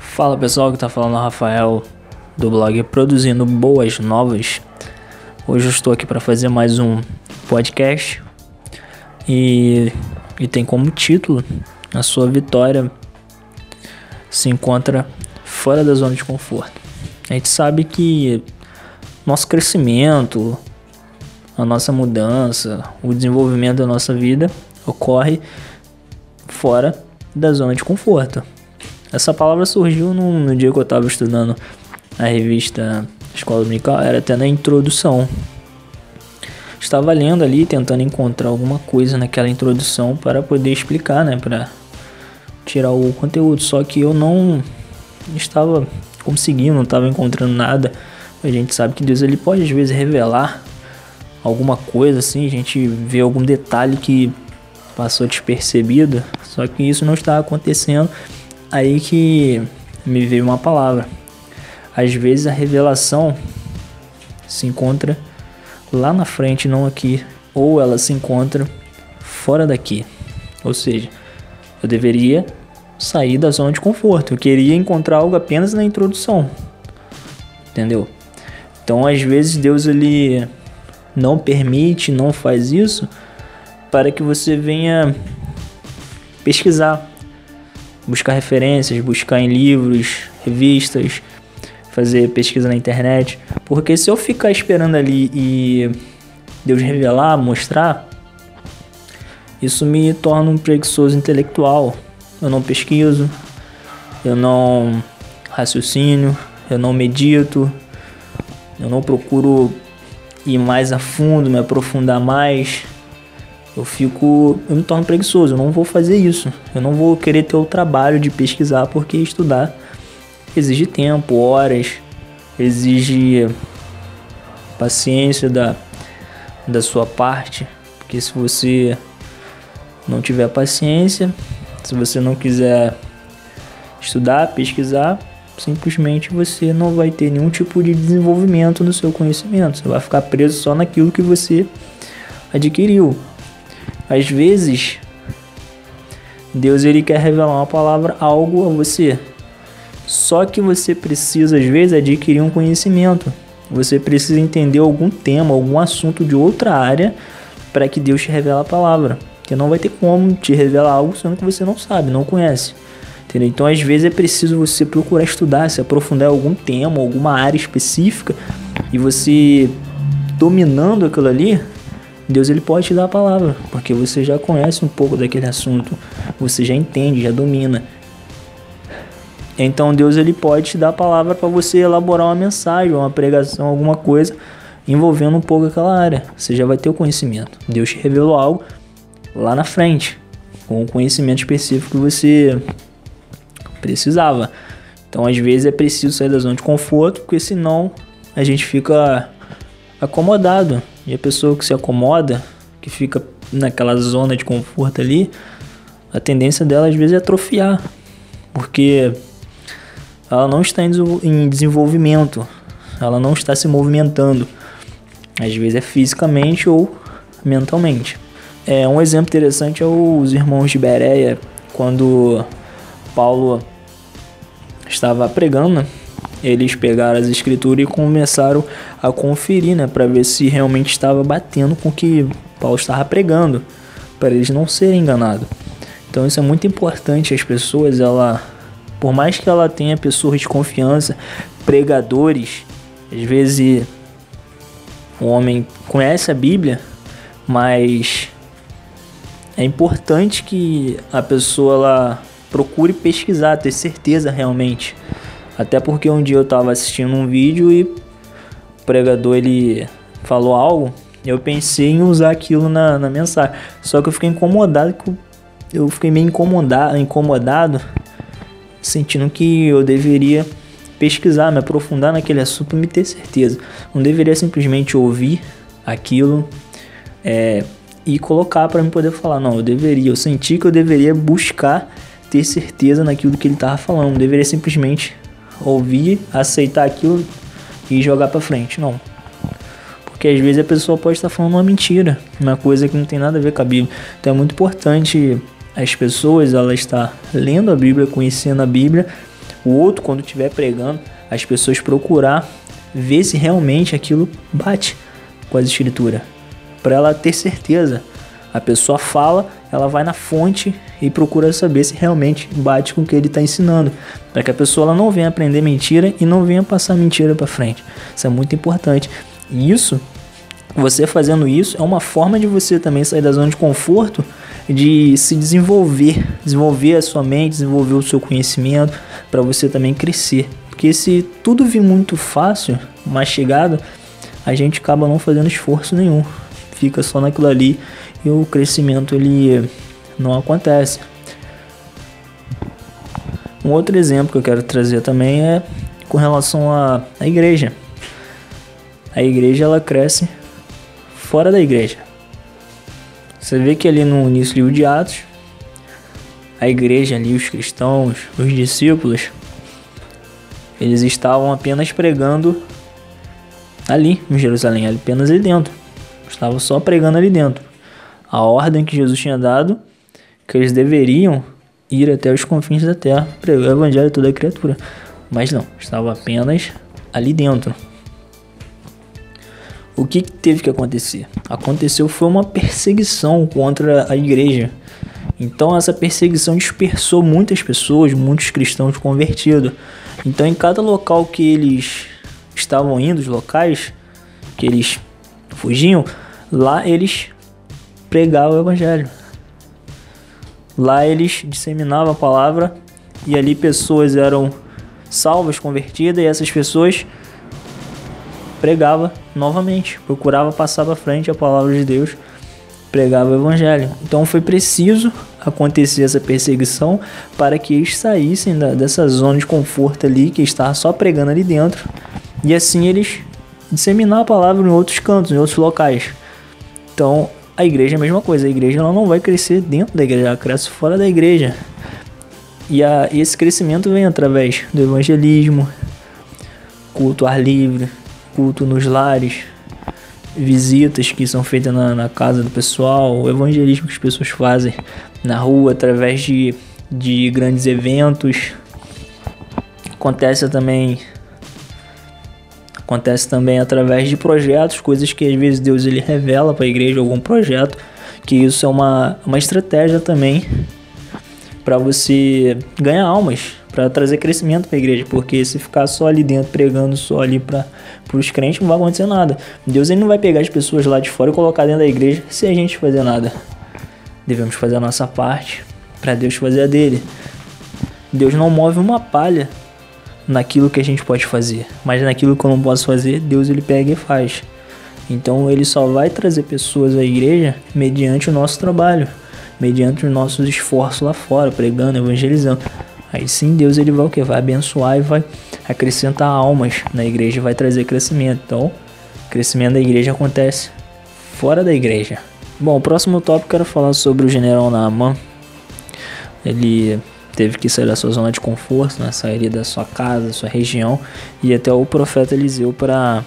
Fala pessoal, que tá falando é o Rafael do blog Produzindo Boas Novas. Hoje eu estou aqui para fazer mais um podcast e, e tem como título A sua vitória se encontra fora da zona de conforto. A gente sabe que nosso crescimento, a nossa mudança, o desenvolvimento da nossa vida ocorre fora da zona de conforto. Essa palavra surgiu no, no dia que eu estava estudando a revista Escola Dominical, era até na introdução. Estava lendo ali, tentando encontrar alguma coisa naquela introdução para poder explicar, né, para tirar o conteúdo. Só que eu não estava conseguindo, não estava encontrando nada. A gente sabe que Deus ele pode às vezes revelar alguma coisa assim, a gente vê algum detalhe que passou despercebido, só que isso não está acontecendo aí que me veio uma palavra. Às vezes a revelação se encontra lá na frente, não aqui, ou ela se encontra fora daqui. Ou seja, eu deveria sair da zona de conforto. Eu queria encontrar algo apenas na introdução. Entendeu? Então, às vezes Deus ele não permite, não faz isso para que você venha pesquisar, buscar referências, buscar em livros, revistas, fazer pesquisa na internet. Porque se eu ficar esperando ali e Deus revelar, mostrar, isso me torna um preguiçoso intelectual. Eu não pesquiso, eu não raciocínio, eu não medito, eu não procuro ir mais a fundo, me aprofundar mais eu fico, eu me torno preguiçoso, eu não vou fazer isso. Eu não vou querer ter o trabalho de pesquisar porque estudar exige tempo, horas, exige paciência da, da sua parte, porque se você não tiver paciência, se você não quiser estudar, pesquisar, simplesmente você não vai ter nenhum tipo de desenvolvimento no seu conhecimento. Você vai ficar preso só naquilo que você adquiriu. Às vezes, Deus ele quer revelar uma palavra, algo a você. Só que você precisa às vezes adquirir um conhecimento. Você precisa entender algum tema, algum assunto de outra área para que Deus te revele a palavra. Porque não vai ter como te revelar algo sendo que você não sabe, não conhece. Entendeu? Então, às vezes é preciso você procurar estudar, se aprofundar em algum tema, alguma área específica e você dominando aquilo ali, Deus ele pode te dar a palavra, porque você já conhece um pouco daquele assunto, você já entende, já domina. Então Deus ele pode te dar a palavra para você elaborar uma mensagem, uma pregação, alguma coisa envolvendo um pouco aquela área. Você já vai ter o conhecimento. Deus te revelou algo lá na frente, com o conhecimento específico que você precisava. Então, às vezes é preciso sair da zona de conforto, porque senão a gente fica acomodado. E a pessoa que se acomoda, que fica naquela zona de conforto ali, a tendência dela às vezes é atrofiar, porque ela não está em desenvolvimento, ela não está se movimentando. Às vezes é fisicamente ou mentalmente. É, um exemplo interessante é os irmãos de Bereia, quando Paulo estava pregando, eles pegaram as escrituras e começaram a conferir, né, para ver se realmente estava batendo com o que Paulo estava pregando, para eles não serem enganados. Então isso é muito importante. As pessoas, ela, por mais que ela tenha pessoas de confiança, pregadores, às vezes o homem conhece a Bíblia, mas é importante que a pessoa ela procure pesquisar, ter certeza realmente até porque um dia eu tava assistindo um vídeo e o pregador ele falou algo, eu pensei em usar aquilo na, na mensagem. Só que eu fiquei incomodado, eu fiquei meio incomodado, incomodado, sentindo que eu deveria pesquisar, me aprofundar naquele assunto e me ter certeza. Não deveria simplesmente ouvir aquilo é, e colocar para me poder falar. Não, eu deveria, eu senti que eu deveria buscar ter certeza naquilo que ele estava falando. Não deveria simplesmente ouvir, aceitar aquilo e jogar para frente. Não. Porque às vezes a pessoa pode estar falando uma mentira, uma coisa que não tem nada a ver com a Bíblia. Então é muito importante as pessoas ela estar lendo a Bíblia, conhecendo a Bíblia. O outro quando estiver pregando, as pessoas procurar ver se realmente aquilo bate com as escrituras, para ela ter certeza. A pessoa fala, ela vai na fonte e procura saber se realmente bate com o que ele está ensinando, para que a pessoa ela não venha aprender mentira e não venha passar mentira para frente. Isso é muito importante. E isso, você fazendo isso, é uma forma de você também sair da zona de conforto, de se desenvolver, desenvolver a sua mente, desenvolver o seu conhecimento, para você também crescer. Porque se tudo vir muito fácil, mais a gente acaba não fazendo esforço nenhum. Fica só naquilo ali e o crescimento ele não acontece. Um outro exemplo que eu quero trazer também é com relação à, à igreja. A igreja ela cresce fora da igreja. Você vê que ali no início do livro de Atos, a igreja ali, os cristãos, os discípulos, eles estavam apenas pregando ali em Jerusalém, apenas ali dentro. Estavam só pregando ali dentro a ordem que Jesus tinha dado, que eles deveriam ir até os confins da terra, pregar o evangelho a toda a criatura. Mas não, estava apenas ali dentro. O que teve que acontecer? Aconteceu foi uma perseguição contra a igreja. Então essa perseguição dispersou muitas pessoas, muitos cristãos convertidos. Então em cada local que eles estavam indo, os locais que eles fugiam, lá eles pregar o evangelho. Lá eles disseminavam a palavra e ali pessoas eram salvas, convertidas e essas pessoas pregava novamente, procurava passar para frente a palavra de Deus, pregava o evangelho. Então foi preciso acontecer essa perseguição para que eles saíssem da, dessa zona de conforto ali que estava só pregando ali dentro e assim eles disseminar a palavra em outros cantos, em outros locais. Então a igreja é a mesma coisa, a igreja ela não vai crescer dentro da igreja, ela cresce fora da igreja. E a, esse crescimento vem através do evangelismo, culto ar livre, culto nos lares, visitas que são feitas na, na casa do pessoal, o evangelismo que as pessoas fazem na rua através de, de grandes eventos. Acontece também Acontece também através de projetos, coisas que às vezes Deus ele revela para a igreja algum projeto, que isso é uma, uma estratégia também para você ganhar almas, para trazer crescimento para a igreja, porque se ficar só ali dentro pregando só ali para os crentes não vai acontecer nada. Deus ele não vai pegar as pessoas lá de fora e colocar dentro da igreja sem a gente fazer nada. Devemos fazer a nossa parte para Deus fazer a dele. Deus não move uma palha naquilo que a gente pode fazer, mas naquilo que eu não posso fazer, Deus ele pega e faz. Então ele só vai trazer pessoas à igreja mediante o nosso trabalho, mediante os nossos esforços lá fora, pregando, evangelizando. Aí sim Deus ele vai o que? Vai abençoar e vai acrescentar almas na igreja, vai trazer crescimento. Então, crescimento da igreja acontece fora da igreja. Bom, o próximo tópico quero falar sobre o general Naaman. Ele teve que sair da sua zona de conforto, né? sair da sua casa, da sua região e até o profeta Eliseu para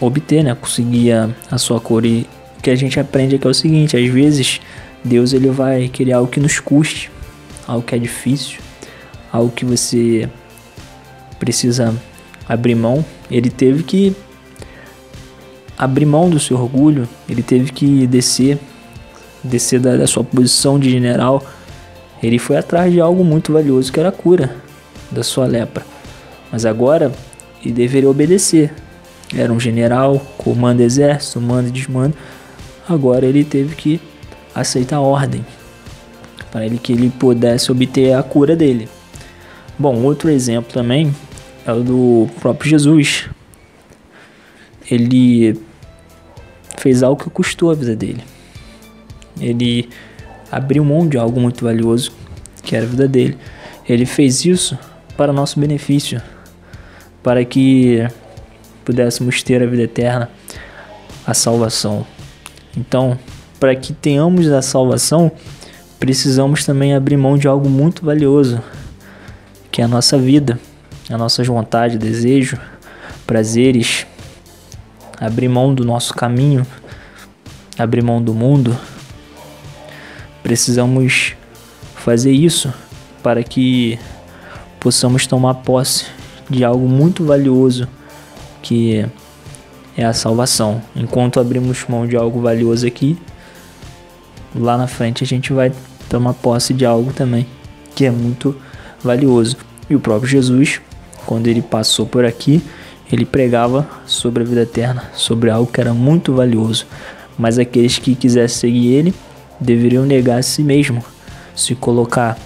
obter, né, conseguir a, a sua cor. E o que a gente aprende aqui é o seguinte: às vezes Deus ele vai querer algo que nos custe, algo que é difícil, algo que você precisa abrir mão. Ele teve que abrir mão do seu orgulho, ele teve que descer, descer da, da sua posição de general ele foi atrás de algo muito valioso que era a cura da sua lepra. Mas agora ele deveria obedecer. Era um general, comando exército, manda e desmanda. Agora ele teve que aceitar a ordem para ele que ele pudesse obter a cura dele. Bom, outro exemplo também é o do próprio Jesus. Ele fez algo que custou a vida dele. Ele abriu mão de algo muito valioso, que era a vida dele. Ele fez isso para nosso benefício, para que pudéssemos ter a vida eterna, a salvação. Então, para que tenhamos a salvação, precisamos também abrir mão de algo muito valioso, que é a nossa vida, a nossa vontade, desejo, prazeres, abrir mão do nosso caminho, abrir mão do mundo, precisamos fazer isso para que possamos tomar posse de algo muito valioso que é a salvação. Enquanto abrimos mão de algo valioso aqui, lá na frente a gente vai tomar posse de algo também que é muito valioso. E o próprio Jesus, quando ele passou por aqui, ele pregava sobre a vida eterna, sobre algo que era muito valioso. Mas aqueles que quisessem seguir ele deveriam negar a si mesmo, se colocar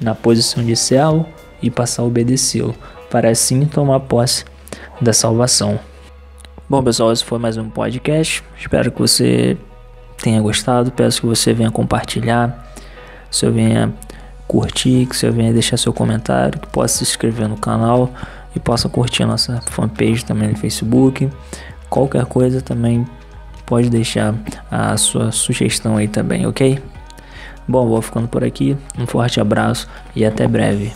na posição de servo e passar a obedecê-lo, para assim tomar posse da salvação. Bom, pessoal, esse foi mais um podcast. Espero que você tenha gostado. Peço que você venha compartilhar, que você venha curtir, que você venha deixar seu comentário, que possa se inscrever no canal e possa curtir a nossa fanpage também no Facebook. Qualquer coisa também pode deixar a sua sugestão aí também, ok? Bom, vou ficando por aqui. Um forte abraço e até breve.